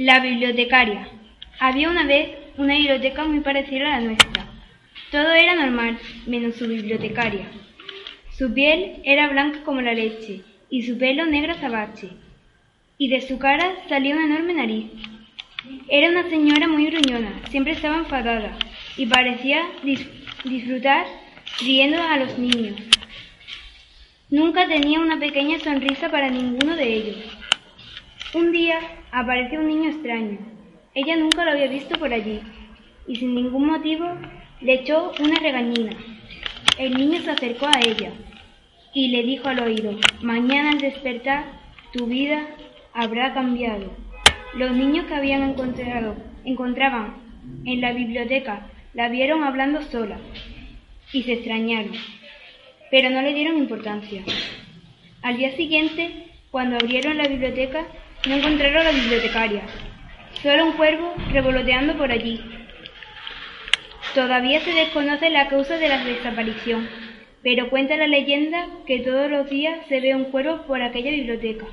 La bibliotecaria. Había una vez una biblioteca muy parecida a la nuestra. Todo era normal, menos su bibliotecaria. Su piel era blanca como la leche y su pelo negro azabache. Y de su cara salía una enorme nariz. Era una señora muy gruñona, siempre estaba enfadada y parecía dis- disfrutar riendo a los niños. Nunca tenía una pequeña sonrisa para ninguno de ellos. Un día apareció un niño extraño. Ella nunca lo había visto por allí y sin ningún motivo le echó una regañina. El niño se acercó a ella y le dijo al oído, mañana al despertar tu vida habrá cambiado. Los niños que habían encontrado, encontraban en la biblioteca la vieron hablando sola y se extrañaron, pero no le dieron importancia. Al día siguiente, cuando abrieron la biblioteca, no encontraron a la bibliotecaria, solo un cuervo revoloteando por allí. Todavía se desconoce la causa de la desaparición, pero cuenta la leyenda que todos los días se ve un cuervo por aquella biblioteca.